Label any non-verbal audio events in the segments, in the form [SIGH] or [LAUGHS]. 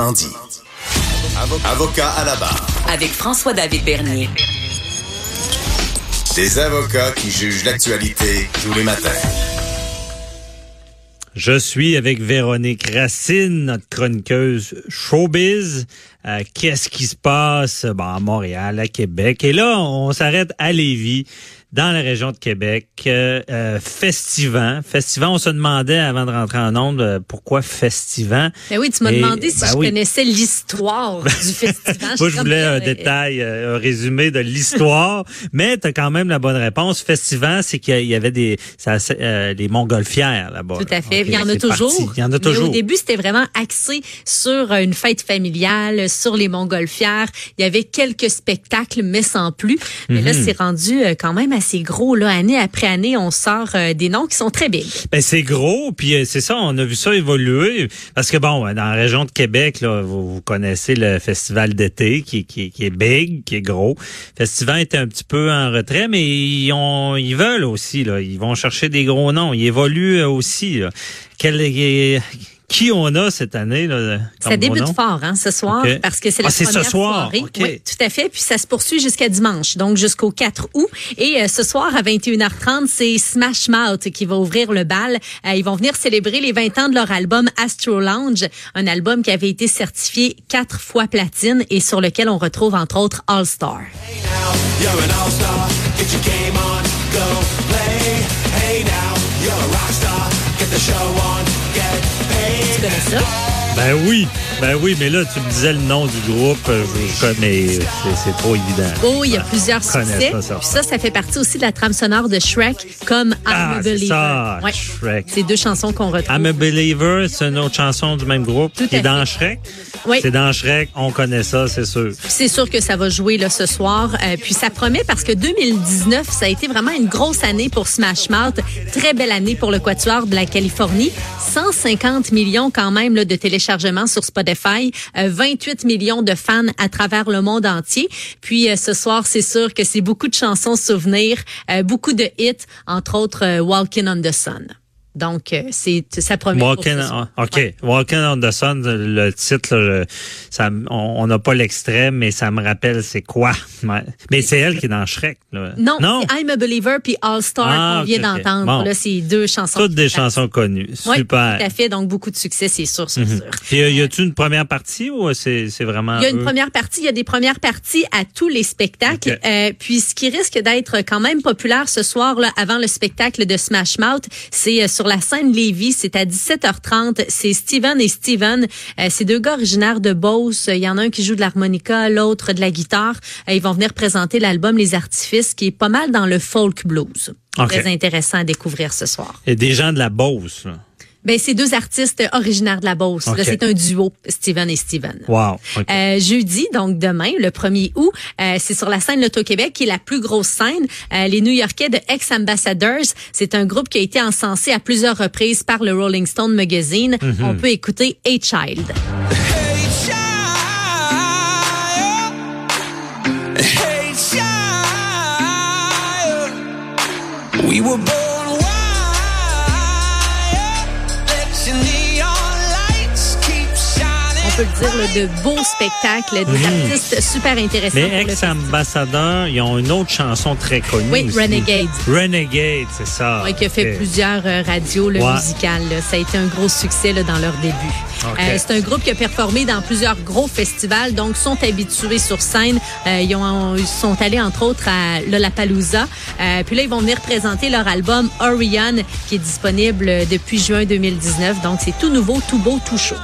Avocat à la barre. Avec François-David Bernier. Des avocats qui jugent l'actualité tous les matins. Je suis avec Véronique Racine, notre chroniqueuse showbiz. Euh, Qu'est-ce qui se passe bon, à Montréal, à Québec? Et là, on s'arrête à Lévis dans la région de Québec. Euh, euh, Festivant. Festivant, on se demandait avant de rentrer en onde euh, pourquoi Festivant? Ben oui, tu m'as demandé si ben je oui. connaissais l'histoire du [LAUGHS] festival. Moi, je voulais un détail, euh, un résumé de l'histoire, [LAUGHS] mais tu as quand même la bonne réponse. Festivant, c'est qu'il y avait des ça, euh, des montgolfières là-bas. Tout à fait. Il y en a toujours. Il y en a Mais toujours. au début, c'était vraiment axé sur une fête familiale, sur les montgolfières. Il y avait quelques spectacles, mais sans plus. Mais Mhm. là, c'est rendu quand même assez gros. Là, année après année, on sort euh, des noms qui sont très big. Ben c'est gros, puis euh, c'est ça, on a vu ça évoluer. Parce que bon, dans la région de Québec, là, vous, vous connaissez le festival d'été qui, qui, qui est big, qui est gros. Le festival était un petit peu en retrait, mais ils ont, ils veulent aussi, là, ils vont chercher des gros noms. Ils évoluent euh, aussi. Là. Quel, euh, qui on a cette année là Ça débute nom? fort hein, ce soir parce que c'est Ah, la c'est ce première soir, soirée. Oui, tout à fait. Puis ça se poursuit jusqu'à dimanche, donc jusqu'au 4 août. Et euh, ce soir à 21h30, c'est Smash Mouth qui va ouvrir le bal. Euh, ils vont venir célébrer les 20 ans de leur album Astro Lounge, un album qui avait été certifié quatre fois platine et sur lequel on retrouve entre autres All Star. You're an all-star, get your game on, go play. Hey now, you're a rock star, get the show on, get paid. Tu connais ça? Ben oui, ben oui, mais là tu me disais le nom du groupe, euh, je, connais, c'est, trop évident. Oh, il y a plusieurs Je connais succès. ça, ça. Puis ça, ça fait partie aussi de la trame sonore de Shrek, comme I'm Ah, a c'est Believer. ça, Ouais. Shrek. C'est deux chansons qu'on retrouve. I'm a Believer, c'est une autre chanson du même groupe Tout qui est dans. Shrek. Oui. C'est dans Shrek, on connaît ça, c'est sûr. C'est sûr que ça va jouer là ce soir. Euh, puis ça promet parce que 2019, ça a été vraiment une grosse année pour Smash Mouth. Très belle année pour le Quatuor de la Californie. 150 millions quand même là, de téléchargements sur Spotify. Euh, 28 millions de fans à travers le monde entier. Puis euh, ce soir, c'est sûr que c'est beaucoup de chansons souvenirs, euh, beaucoup de hits, entre autres euh, Walking on the Sun. Donc, euh, c'est ça promet. pour Walking, OK. Walking on the Sun, le titre, là, ça, on n'a pas l'extrait, mais ça me rappelle c'est quoi. [LAUGHS] Mais c'est elle qui est dans Shrek. Là. Non, non? c'est I'm a Believer puis All Star Ah, qu'on vient d'entendre. Bon. Là, c'est deux chansons. Toutes des chansons connues. Super. tout à fait. Donc, beaucoup de succès, c'est sûr, c'est sûr. Puis, euh, y a-tu une première partie ou c'est, vraiment. Il y a une eux? première partie, il y a des premières parties à tous les spectacles. Euh, puis ce qui risque d'être quand même populaire ce soir, là, avant le spectacle de Smash Mouth, c'est sur la scène Lévis. C'est à 17h30. C'est Steven et Steven. Euh, c'est deux gars originaires de Beauce. Il y en a un qui joue de l'harmonica, l'autre de la guitare. Euh, ils vont venir présenter l'album Les Artifices, qui est pas mal dans le folk blues. Très intéressant à découvrir ce soir. A des gens de la Beauce. là. Ben, c'est deux artistes originaires de la Beauce. C'est un duo, Steven et Steven. Wow. Euh, jeudi, donc demain, le 1er août, euh, c'est sur la scène Loto-Québec, qui est la plus grosse scène. Euh, les New-Yorkais de Ex-Ambassadors, c'est un groupe qui a été encensé à plusieurs reprises par le Rolling Stone Magazine. Mhm. On peut écouter. Hey child, peut le dire, là, de beaux spectacles, des artistes super intéressants. Mhm. Mais pour le ex-ambassadeurs, ils ont une autre chanson très connue. Oui, aussi. Renegade. Renegade, c'est ça. Ouais, qui a fait plusieurs euh, radios le Ouais. musical. là. Ça a été un gros succès là, dans leur début. Euh, c'est un groupe qui a performé dans plusieurs gros festivals, donc sont habitués sur scène. Euh, ils, ont, ils sont allés entre autres à Lollapalooza. Puis là, ils vont venir présenter leur album Orion, qui est disponible depuis juin 2019. Donc c'est tout nouveau, tout beau, tout chaud.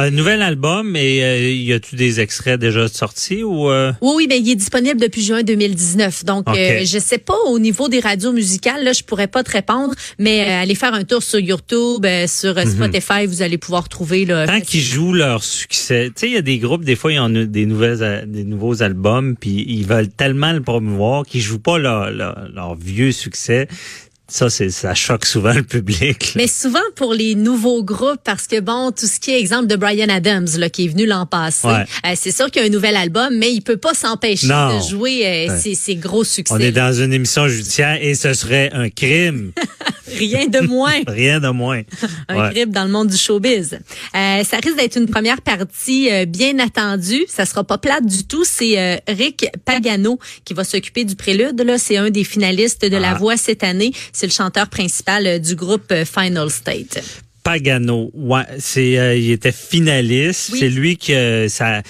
Un nouvel album, et euh, y a-tu des extraits déjà sortis ou euh, Oui, oui, ben il est disponible depuis juin 2019. Donc, euh, je sais pas au niveau des radios musicales, là, je pourrais pas te répondre, mais euh, allez faire un tour sur YouTube, euh, sur euh, Spotify, vous allez pouvoir trouver là. Mhm. tant qu'ils jouent leur succès, tu sais, il y a des groupes, des fois, ils ont des nouvelles, des nouveaux albums, puis ils veulent tellement le promouvoir qu'ils jouent pas leur, leur, leur vieux succès. Ça, c'est ça choque souvent le public. Mais souvent pour les nouveaux groupes, parce que bon, tout ce qui est exemple de Brian Adams, là, qui est venu l'an passé, Ouais. euh, c'est sûr qu'il y a un nouvel album, mais il peut pas s'empêcher de jouer euh, Ouais. ses, ses gros succès. On est dans une émission judiciaire et ce serait un crime. [LAUGHS] Rien de moins. [LAUGHS] Rien de moins. un Ouais. crime dans le monde du showbiz. Euh, ça risque d'être une première partie euh, bien attendue. Ça sera pas plate du tout. C'est euh, Rick Pagano qui va s'occuper du prélude. Là, c'est un des finalistes de La Ah. Voix cette année. C'est le chanteur principal euh, du groupe euh, Final State. Pagano, ouais, c'est euh, il était finaliste. Oui. C'est lui qui euh, ça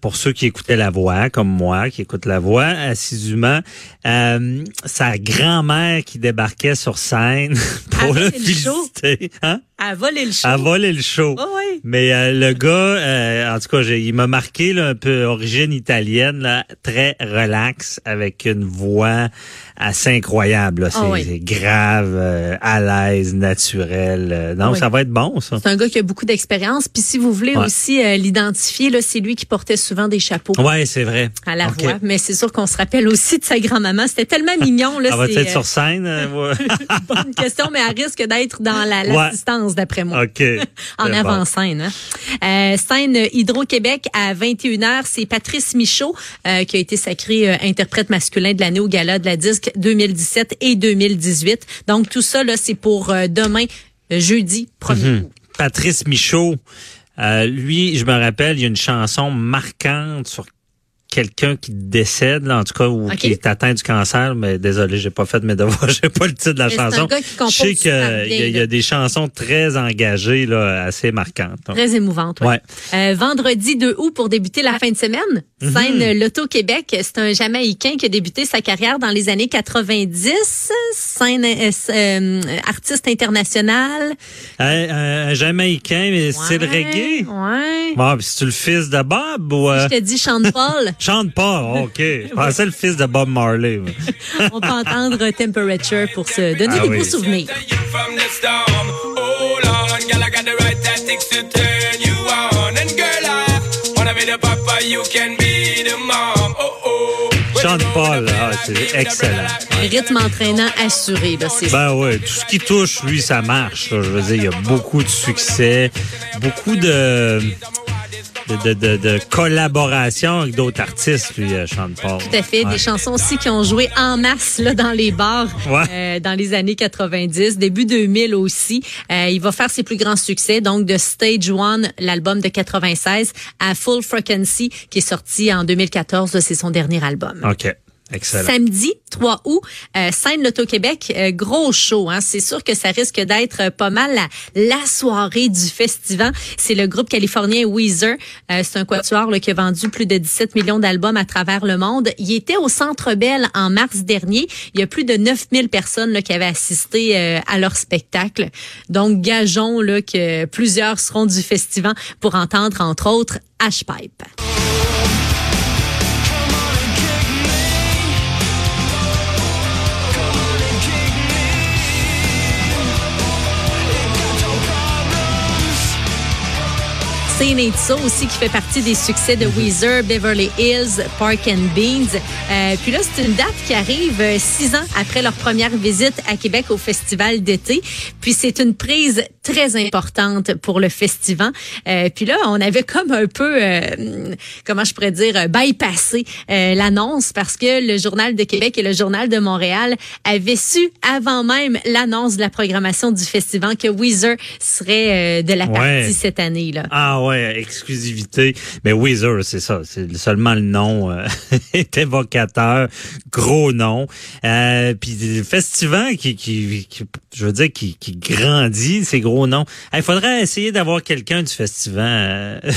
pour ceux qui écoutaient la voix comme moi qui écoutent la voix assidûment, euh, sa grand-mère qui débarquait sur scène [LAUGHS] pour le le féliciter, hein, À voler le show. à voler le show. Oh, oui. Mais euh, le gars, euh, en tout cas, il m'a marqué là, un peu origine italienne, là, très relax, avec une voix assez incroyable. là. C'est oui. grave, euh, à l'aise, naturel. Euh, non, Oui. ça va être bon, ça. C'est un gars qui a beaucoup d'expérience. Puis si vous voulez Ouais. aussi l'identifier, là, c'est lui qui portait souvent des chapeaux. Ouais, c'est vrai. À la voix, mais c'est sûr qu'on se rappelle aussi de sa grand-maman. C'était tellement mignon là. Ça va être euh, sur scène? euh, [LAUGHS] bonne question, mais elle risque d'être dans la- Ouais. l'assistance d'après moi. OK. [LAUGHS] En C'est bon. avant-scène. Hein? Euh, scène Hydro-Québec à 21h, c'est Patrice Michaud euh, qui a été sacré interprète masculin de l'année au Gala de la Disque 2017 et 2018. Donc tout ça, là, c'est pour demain, jeudi 1er août. Patrice Michaud, euh, lui, je me rappelle, il y a une chanson marquante sur quelqu'un qui décède, là, en tout cas, ou qui est atteint du cancer, mais désolé, j'ai pas fait mes devoirs, [LAUGHS] j'ai pas le titre de la Mais c'est un chanson. gars qui compose je sais qu'il y, y a des chansons très engagées, là, assez marquantes. Très émouvante. Ouais. Ouais. Euh, vendredi 2 août pour débuter la fin de semaine. Mhm. Scène Loto-Québec. C'est un Jamaïcain qui a débuté sa carrière dans les années 90. Scène euh, euh, artiste international. Hein, un, Jamaïcain, mais c'est le reggae? Ouais. Bon, c'est-tu le fils de Bob ou... euh, Je te dis Sean Paul. [LAUGHS] Chante pas, OK. Je pensais le fils de Bob Marley. [LAUGHS] On peut entendre Temperature pour se donner Ah des oui. beaux souvenirs. Oh oh. Chante pas, là. Ah, c'est excellent. Rythme entraînant assuré, là, c'est ça. Ben ouais, tout ce qui touche, lui, ça marche. là. Je veux dire, il y a beaucoup de succès, beaucoup de de, de, de, de collaboration avec d'autres artistes, lui, euh, chante pas. Tout à fait. Des chansons aussi qui ont joué en masse là, dans les bars Ouais. euh, dans les années 90, début 2000 aussi. Euh, il va faire ses plus grands succès, donc de Stage One, l'album de 96, à Full Frequency, qui est sorti en 2014. là, C'est son dernier album. OK. Excellent. Samedi 3 août, euh, scène Loto-Québec, euh, gros show. Hein. C'est sûr que ça risque d'être euh, pas mal la, la soirée du festival. C'est le groupe californien Weezer. Euh, c'est un quatuor là, qui a vendu plus de 17 millions d'albums à travers le monde. Il était au Centre Bell en mars dernier. Il y a plus de 9000 personnes là, qui avaient assisté euh, à leur spectacle. Donc, gageons là, que plusieurs seront du festival pour entendre, entre autres, Ashpipe. C'est Nate So aussi qui fait partie des succès de Weezer, Beverly Hills, Park and Beans. Euh, puis là, c'est une date qui arrive euh, six ans après leur première visite à Québec au festival d'été. Puis c'est une prise très importante pour le festival. Euh, puis là, on avait comme un peu, euh, comment je pourrais dire, bypassé l'annonce parce que le Journal de Québec et le Journal de Montréal avaient su avant même l'annonce de la programmation du festival que Weezer serait de la Ouais. partie cette année. là. Ah ouais, exclusivité. Mais Weezer, c'est ça. C'est seulement le nom euh, [LAUGHS] est évocateur. Gros nom. Euh, puis le festival qui, qui, qui- je veux dire, qui, qui grandit, ces gros noms. Il faudrait essayer d'avoir quelqu'un du festival, euh,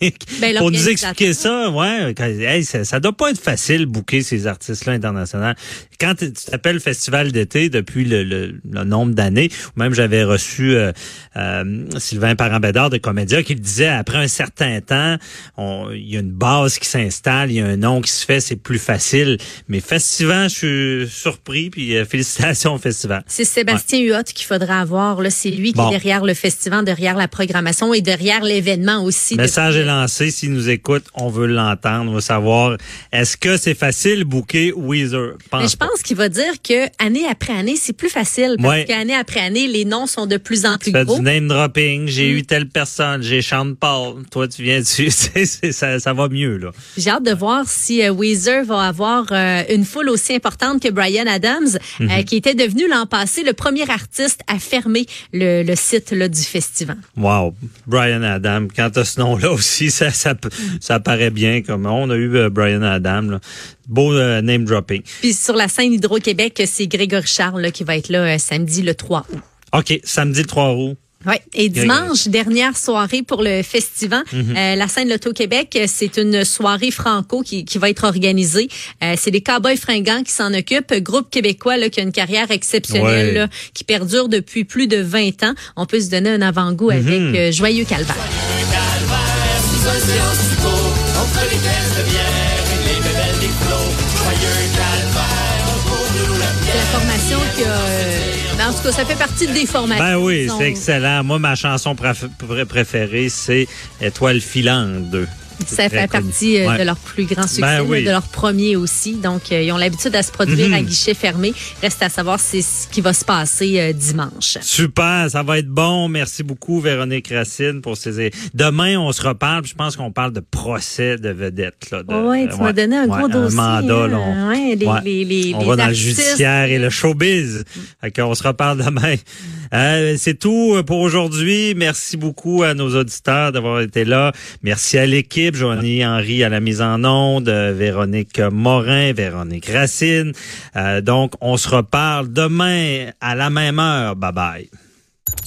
[LAUGHS] Ben, pour nous expliquer ça. Ouais, hey, ça, ça doit pas être facile bouquer ces artistes-là internationaux. Quand tu t'appelles festival d'été depuis le, le- le nombre d'années, ou même j'avais reçu euh, euh, Sylvain Parent-Bédard de Comédia qui le disait après un certain temps, il y a une base qui s'installe, il y a un nom qui se fait, c'est plus facile. Mais festival, je suis surpris, puis euh, félicitations au festival. C'est Sébastien Huot qu'il faudra avoir. Là, c'est lui qui Bon. est derrière le festival, derrière la programmation et derrière l'événement aussi. Le message est lancé. S'il nous écoute, on veut l'entendre. On veut savoir, est-ce que c'est facile booker Weezer? Pense Mais je pense qu'il va dire que année après année, c'est plus facile. Parce ouais. qu'année après année, les noms sont de plus en plus tu gros. Fais du name dropping. J'ai mm. eu telle personne. J'ai Toi, tu viens dessus. [LAUGHS] ça, ça va mieux, là. J'ai hâte de voir si euh, Weezer va avoir euh, une foule aussi importante que Brian Adams, euh, mm-hmm. qui était devenu l'an passé le premier artiste à fermer le, le site là, du festival. Wow. Brian Adams. Quand tu as ce nom-là aussi, [LAUGHS] ça, ça, ça paraît bien. Comme on a eu Brian Adams. Là. Beau name dropping. Puis sur la scène Hydro-Québec, c'est Grégory Charles là, qui va être là samedi le 3 août. OK, samedi le 3 août. Oui, et dimanche, dernière soirée pour le festival. Mhm. euh, la scène Loto-Québec, c'est une soirée franco qui, qui va être organisée. Euh, c'est les Cowboys fringants qui s'en occupent, groupe québécois là, qui a une carrière exceptionnelle, là, qui perdure depuis plus de 20 ans. On peut se donner un avant-goût avec Mhm. euh, Joyeux Calvaire. C'est la formation qui a... en tout cas, ça fait partie des formations. Ben oui, c'est excellent. Moi, ma chanson préf- pr- préférée, c'est Étoile filante 2. Ça fait partie euh, Ouais. de leur plus grand succès, Ben oui. de leur premier aussi. Donc, euh, ils ont l'habitude à se produire à guichet fermé. Reste à savoir c'est ce qui va se passer euh, dimanche. Super, ça va être bon. Merci beaucoup, Véronique Racine, pour ces. Demain, on se reparle. Je pense qu'on parle de procès de vedettes. Là, de, Oui, tu euh, m'as donné un ouais, gros dossier. mandat, hein. là, on- Ouais, les, ouais. les, les, on va dans le judiciaire et le showbiz. Fait qu'on se reparle demain. Euh, c'est tout pour aujourd'hui. Merci beaucoup à nos auditeurs d'avoir été là. Merci à l'équipe, Joanie Henry à la mise en onde, euh, Véronique Morin, Véronique Racine. Euh, donc, on se reparle demain à la même heure. Bye bye.